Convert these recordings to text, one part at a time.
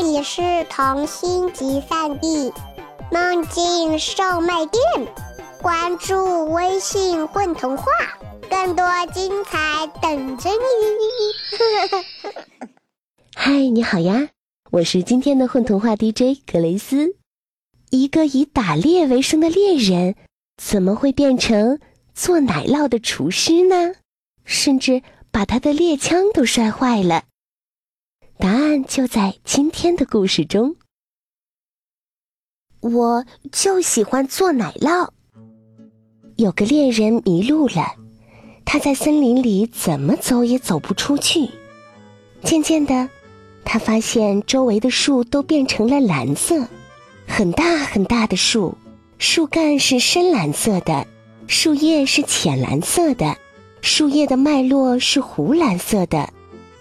这里是童心集散地，梦境售卖店。关注微信“混童话”，更多精彩等着你。嗨，你好呀，我是今天的混童话 DJ 格雷斯。一个以打猎为生的猎人，怎么会变成做奶酪的厨师呢？甚至把他的猎枪都摔坏了。答案就在今天的故事中。我就喜欢做奶酪。有个猎人迷路了，他在森林里怎么走也走不出去。渐渐的，他发现周围的树都变成了蓝色，很大很大的树，树干是深蓝色的，树叶是浅蓝色的，树叶的脉络是湖蓝色的，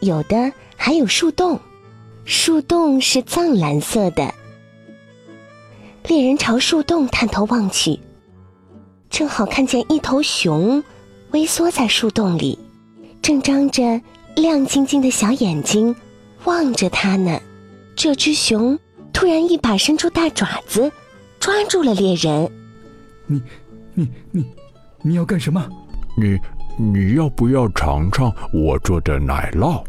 有的。还有树洞，树洞是藏蓝色的。猎人朝树洞探头望去，正好看见一头熊微缩在树洞里，正张着亮晶晶的小眼睛望着他呢。这只熊突然一把伸出大爪子，抓住了猎人。你、你、你、你要干什么？你、你要不要尝尝我做的奶酪？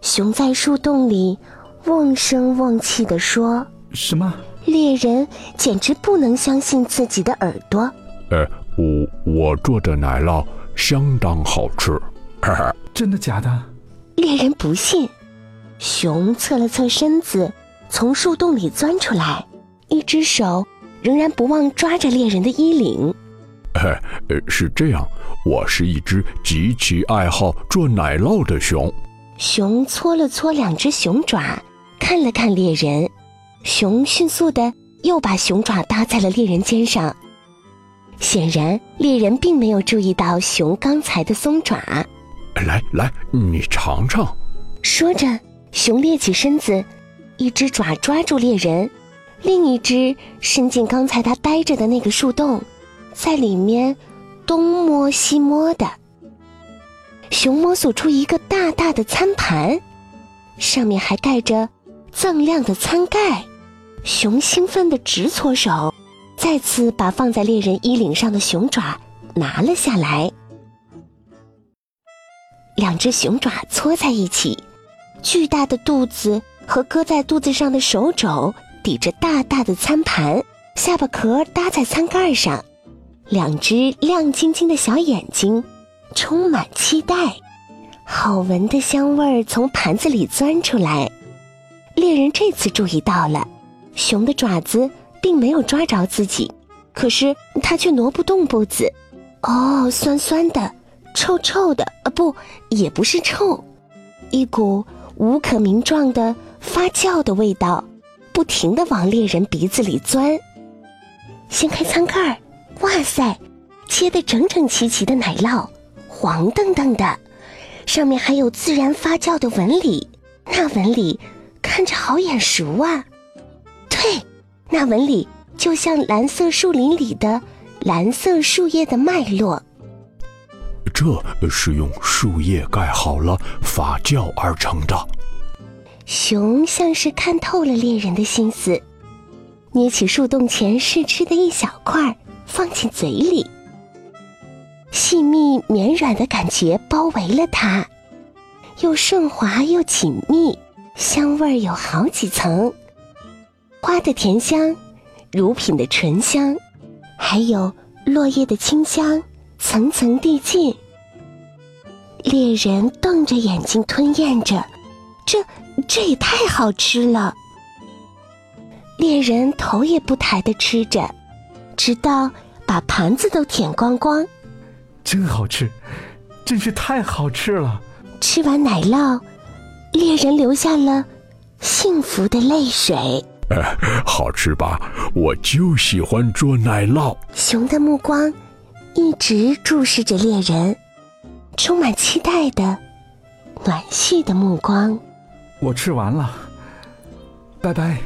熊在树洞里瓮声瓮气地说：“什么？”猎人简直不能相信自己的耳朵。“呃，我我做的奶酪相当好吃。”“哈哈，真的假的？”猎人不信。熊侧了侧身子，从树洞里钻出来，一只手仍然不忘抓着猎人的衣领。“呃，是这样，我是一只极其爱好做奶酪的熊。”熊搓了搓两只熊爪，看了看猎人，熊迅速的又把熊爪搭在了猎人肩上。显然，猎人并没有注意到熊刚才的松爪。来来，你尝尝。说着，熊立起身子，一只爪抓住猎人，另一只伸进刚才他呆着的那个树洞，在里面东摸西摸的。熊摸索出一个大大的餐盘，上面还盖着锃亮的餐盖。熊兴奋的直搓手，再次把放在猎人衣领上的熊爪拿了下来。两只熊爪搓在一起，巨大的肚子和搁在肚子上的手肘抵着大大的餐盘，下巴壳搭在餐盖上，两只亮晶晶的小眼睛。充满期待，好闻的香味儿从盘子里钻出来。猎人这次注意到了，熊的爪子并没有抓着自己，可是他却挪不动步子。哦，酸酸的，臭臭的，啊，不，也不是臭，一股无可名状的发酵的味道，不停的往猎人鼻子里钻。掀开餐盖儿，哇塞，切得整整齐齐的奶酪。黄澄澄的，上面还有自然发酵的纹理，那纹理看着好眼熟啊！对，那纹理就像蓝色树林里的蓝色树叶的脉络。这是用树叶盖好了发酵而成的。熊像是看透了猎人的心思，捏起树洞前试吃的一小块，放进嘴里。细密绵软的感觉包围了它，又顺滑又紧密，香味儿有好几层，花的甜香，乳品的醇香，还有落叶的清香，层层递进。猎人瞪着眼睛吞咽着，这这也太好吃了。猎人头也不抬的吃着，直到把盘子都舔光光。真好吃，真是太好吃了！吃完奶酪，猎人流下了幸福的泪水。好吃吧？我就喜欢做奶酪。熊的目光一直注视着猎人，充满期待的暖煦的目光。我吃完了，拜拜。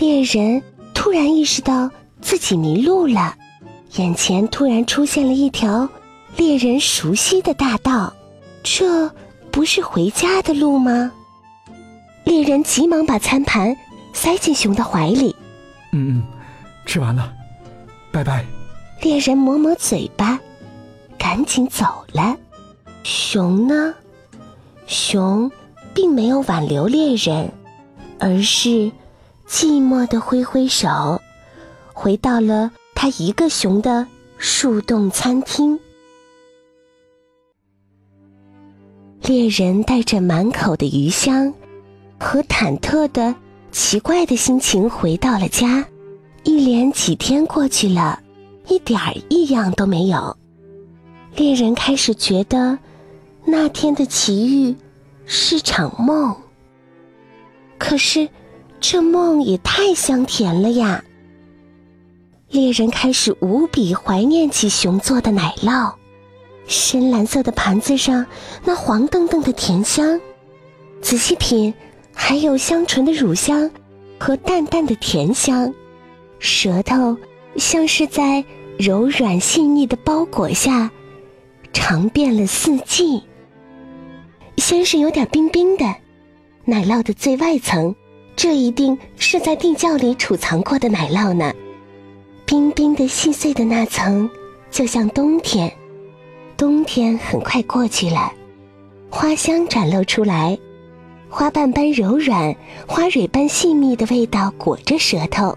猎人突然意识到自己迷路了。眼前突然出现了一条猎人熟悉的大道，这不是回家的路吗？猎猎人急忙把餐盘塞进熊的怀里。嗯嗯，吃完了，拜拜。猎人抹抹嘴巴，赶紧走了。熊呢？熊并没有挽留猎人，而是寂寞的挥挥手，回到了他一个熊的树洞餐厅。猎人带着满口的鱼香和忐忑的奇怪的心情回到了家。一连几天过去了，一点儿异样都没有。猎人开始觉得那天的奇遇是场梦。可是，这梦也太香甜了呀！猎人开始无比怀念起熊做的奶酪。深蓝色的盘子上，那黄澄澄的甜香；仔细品，还有香醇的乳香和淡淡的甜香。舌头像是在柔软细腻的包裹下，尝遍了四季。先是有点冰冰的，奶酪的最外层，这一定是在地窖里储藏过的奶酪呢。冰冰的细碎的那层，就像冬天。冬天很快过去了，花香展露出来，花瓣般柔软，花蕊般细密的味道裹着舌头。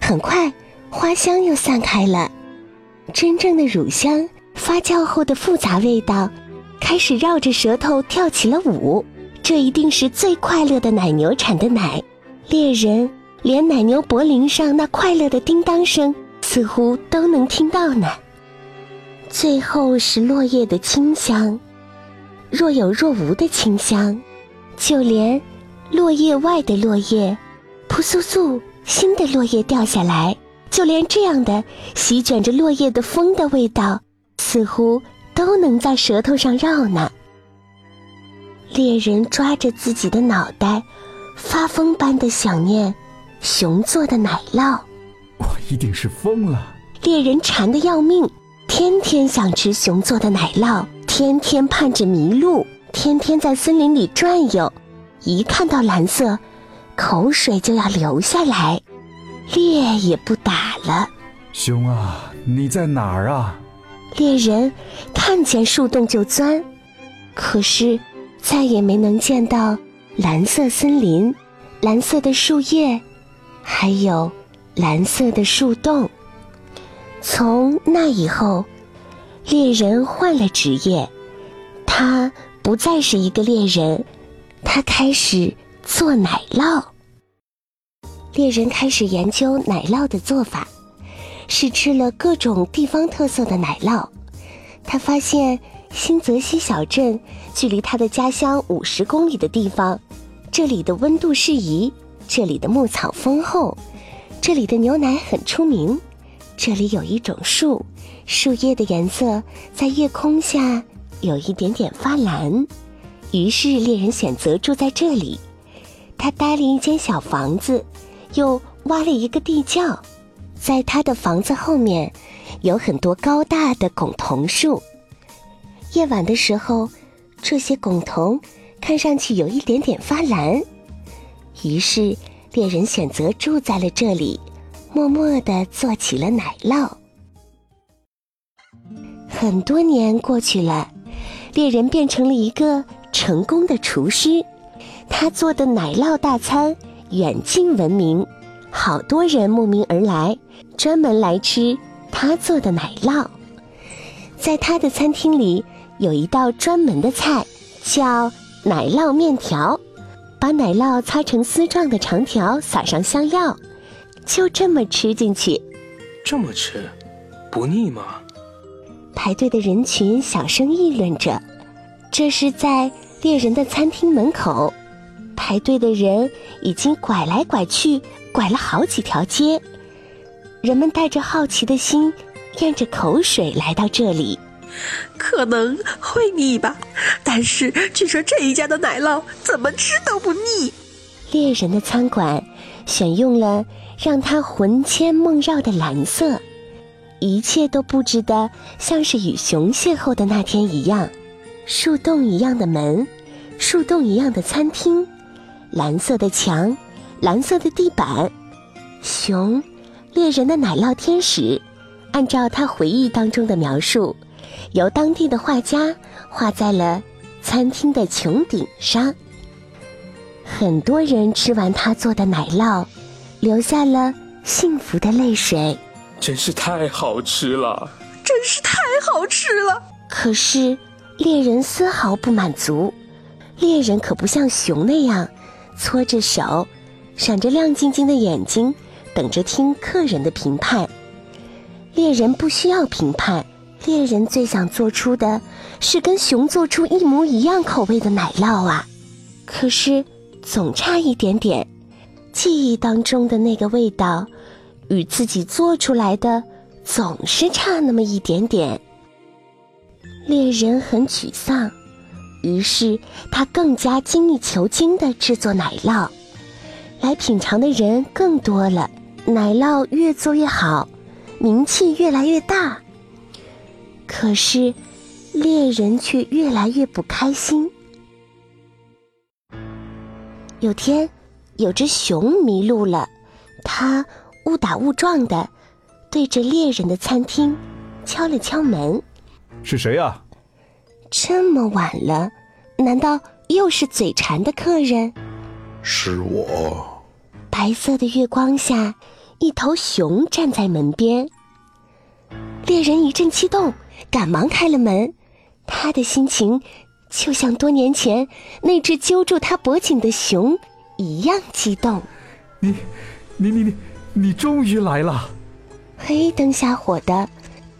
很快，花香又散开了，真正的乳香发酵后的复杂味道开始绕着舌头跳起了舞。这一定是最快乐的奶牛产的奶，猎人连奶牛脖领上那快乐的叮当声似乎都能听到呢。最后是落叶的清香，若有若无的清香，就连落叶外的落叶，扑簌簌，新的落叶掉下来，就连这样的席卷着落叶的风的味道，似乎都能在舌头上绕呢。猎人抓着自己的脑袋，发疯般的想念熊做的奶酪。我一定是疯了。猎人馋得要命。天天想吃熊做的奶酪，天天盼着迷路，天天在森林里转悠，一看到蓝色，口水就要流下来，猎也不打了。熊啊，你在哪儿啊？猎人看见树洞就钻，可是再也没能见到蓝色森林、蓝色的树叶，还有蓝色的树洞。从那以后，猎人换了职业，他不再是一个猎人，他开始做奶酪。猎人开始研究奶酪的做法，试吃了各种地方特色的奶酪。他发现新泽西小镇距离他的家乡五十公里的地方，这里的温度适宜，这里的牧草丰厚，这里的牛奶很出名。这里有一种树，树叶的颜色在夜空下有一点点发蓝。于是猎人选择住在这里。他搭了一间小房子，又挖了一个地窖。在他的房子后面，有很多高大的拱桐树。夜晚的时候，这些拱桐看上去有一点点发蓝。于是猎人选择住在了这里。默默地做起了奶酪。很多年过去了，猎人变成了一个成功的厨师。他做的奶酪大餐远近闻名，好多人慕名而来，专门来吃他做的奶酪。在他的餐厅里，有一道专门的菜，叫奶酪面条。把奶酪擦成丝状的长条，撒上香料。就这么吃进去，这么吃，不腻吗？排队的人群小声议论着。这是在猎人的餐厅门口，排队的人已经拐来拐去，拐了好几条街。人们带着好奇的心，咽着口水来到这里。可能会腻吧，但是据说这一家的奶酪怎么吃都不腻。猎人的餐馆选用了。让他魂牵梦绕的蓝色，一切都布置的像是与熊邂逅的那天一样，树洞一样的门，树洞一样的餐厅，蓝色的墙，蓝色的地板。熊，猎人的奶酪天使，按照他回忆当中的描述，由当地的画家画在了餐厅的穹顶上。很多人吃完他做的奶酪，流下了幸福的泪水。真是太好吃了，真是太好吃了。可是猎人丝毫不满足，猎人可不像熊那样，搓着手，闪着亮晶晶的眼睛，等着听客人的评判。猎人不需要评判，猎人最想做出的是跟熊做出一模一样口味的奶酪啊！可是总差一点点，记忆当中的那个味道。与自己做出来的总是差那么一点点。猎人很沮丧，于是他更加精益求精地制作奶酪，来品尝的人更多了，奶酪越做越好，名气越来越大。可是，猎人却越来越不开心。有天，有只熊迷路了，它。误打误撞的，对着猎人的餐厅敲了敲门。是谁呀？这么晚了，难道又是嘴馋的客人？是我。白色的月光下，一头熊站在门边。猎人一阵激动，赶忙开了门。他的心情就像多年前那只揪住他脖颈的熊一样激动。你，你，你，你。你终于来了！黑灯瞎火的，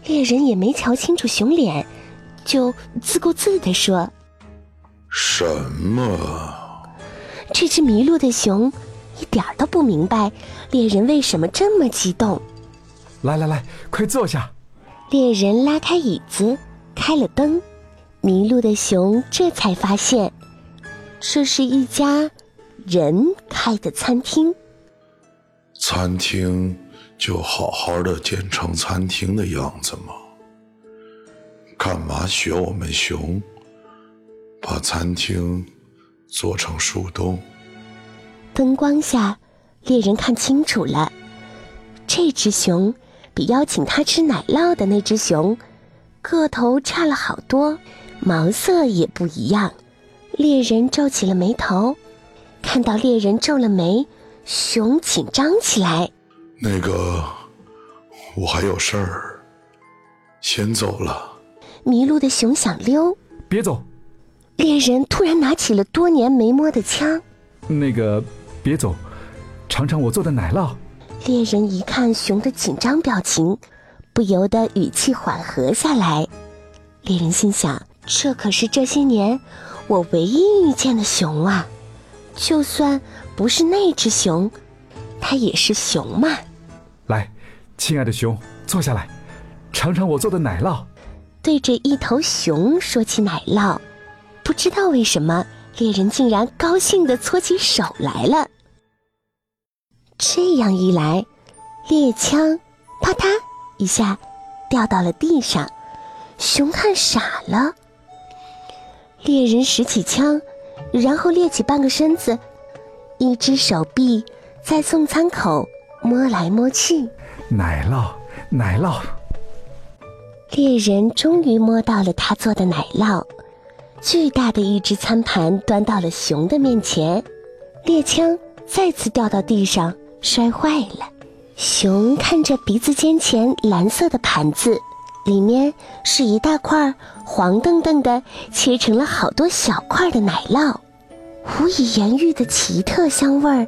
猎人也没瞧清楚熊脸，就自顾自地说：“什么？”这只迷路的熊一点都不明白猎人为什么这么激动。来来来，快坐下。猎人拉开椅子，开了灯，迷路的熊这才发现，这是一家人开的餐厅。餐厅就好好的建成餐厅的样子吗？干嘛学我们熊，把餐厅做成树洞？灯光下，猎人看清楚了，这只熊比邀请他吃奶酪的那只熊个头差了好多，毛色也不一样。猎人皱起了眉头，看到猎人皱了眉。熊紧张起来。那个，我还有事儿，先走了。迷路的熊想溜，别走。猎人突然拿起了多年没摸的枪。那个，别走，尝尝我做的奶酪。猎人一看熊的紧张表情，不由得语气缓和下来。猎人心想：这可是这些年我唯一遇见的熊啊！就算不是那只熊，它也是熊嘛。来，亲爱的熊，坐下来，尝尝我做的奶酪。对着一头熊说起奶酪，不知道为什么猎人竟然高兴的搓起手来了。这样一来，猎枪啪嗒一下掉到了地上，熊看傻了。猎人拾起枪。然后猎起半个身子，一只手臂在送餐口摸来摸去。奶酪，奶酪。猎人终于摸到了他做的奶酪，巨大的一只餐盘端到了熊的面前，猎枪再次掉到地上摔坏了。熊看着鼻子尖前蓝色的盘子，里面是一大块黄澄澄的，切成了好多小块的奶酪。无以言喻的奇特香味儿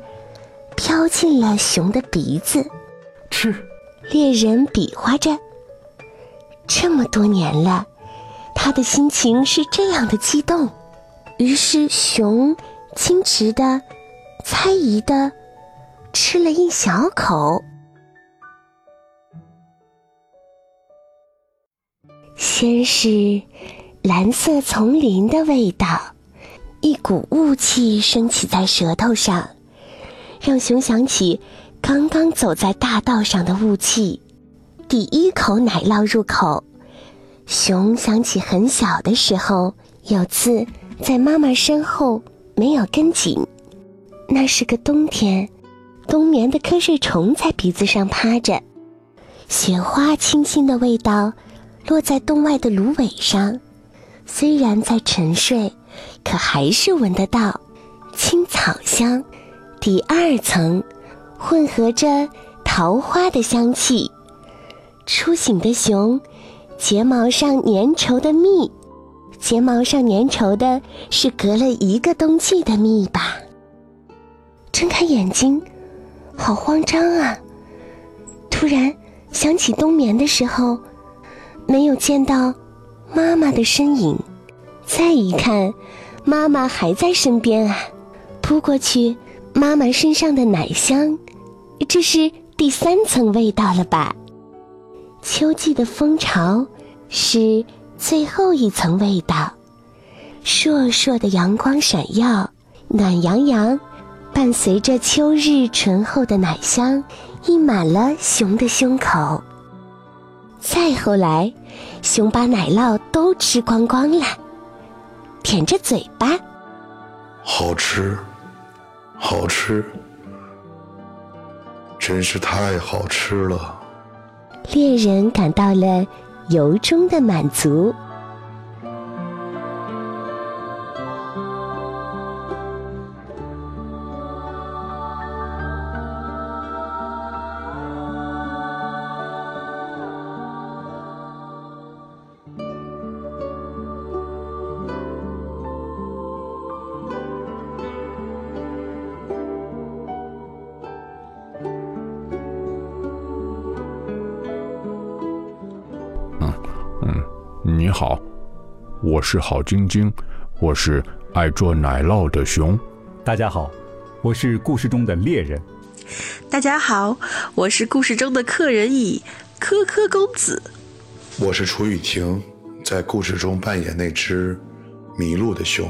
飘进了熊的鼻子。吃，猎人比划着。这么多年了，他的心情是这样的激动。于是，熊矜持的、猜疑的吃了一小口。先是蓝色丛林的味道。一股雾气升起在舌头上，让熊想起刚刚走在大道上的雾气。第一口奶酪入口，熊想起很小的时候，有次在妈妈身后没有跟紧，那是个冬天，冬眠的瞌睡虫在鼻子上趴着，雪花清新的味道落在洞外的芦苇上，虽然在沉睡，可还是闻得到青草香。第二层混合着桃花的香气。初醒的熊，睫毛上粘稠的蜜，睫毛上粘稠的是隔了一个冬季的蜜吧。睁开眼睛，好慌张啊！突然想起冬眠的时候，没有见到妈妈的身影。再一看，妈妈还在身边啊！扑过去，妈妈身上的奶香，这是第三层味道了吧？秋季的蜂巢是最后一层味道，烁烁的阳光闪耀，暖洋洋。伴随着秋日醇厚的奶香，溢满了熊的胸口。再后来，熊把奶酪都吃光光了，舔着嘴巴，好吃，好吃，真是太好吃了。猎人感到了由衷的满足。好，我是郝晶晶，我是爱做奶酪的熊。大家好，我是故事中的猎人。大家好，我是故事中的客人乙科科公子。我是楚雨婷，在故事中扮演那只迷路的熊。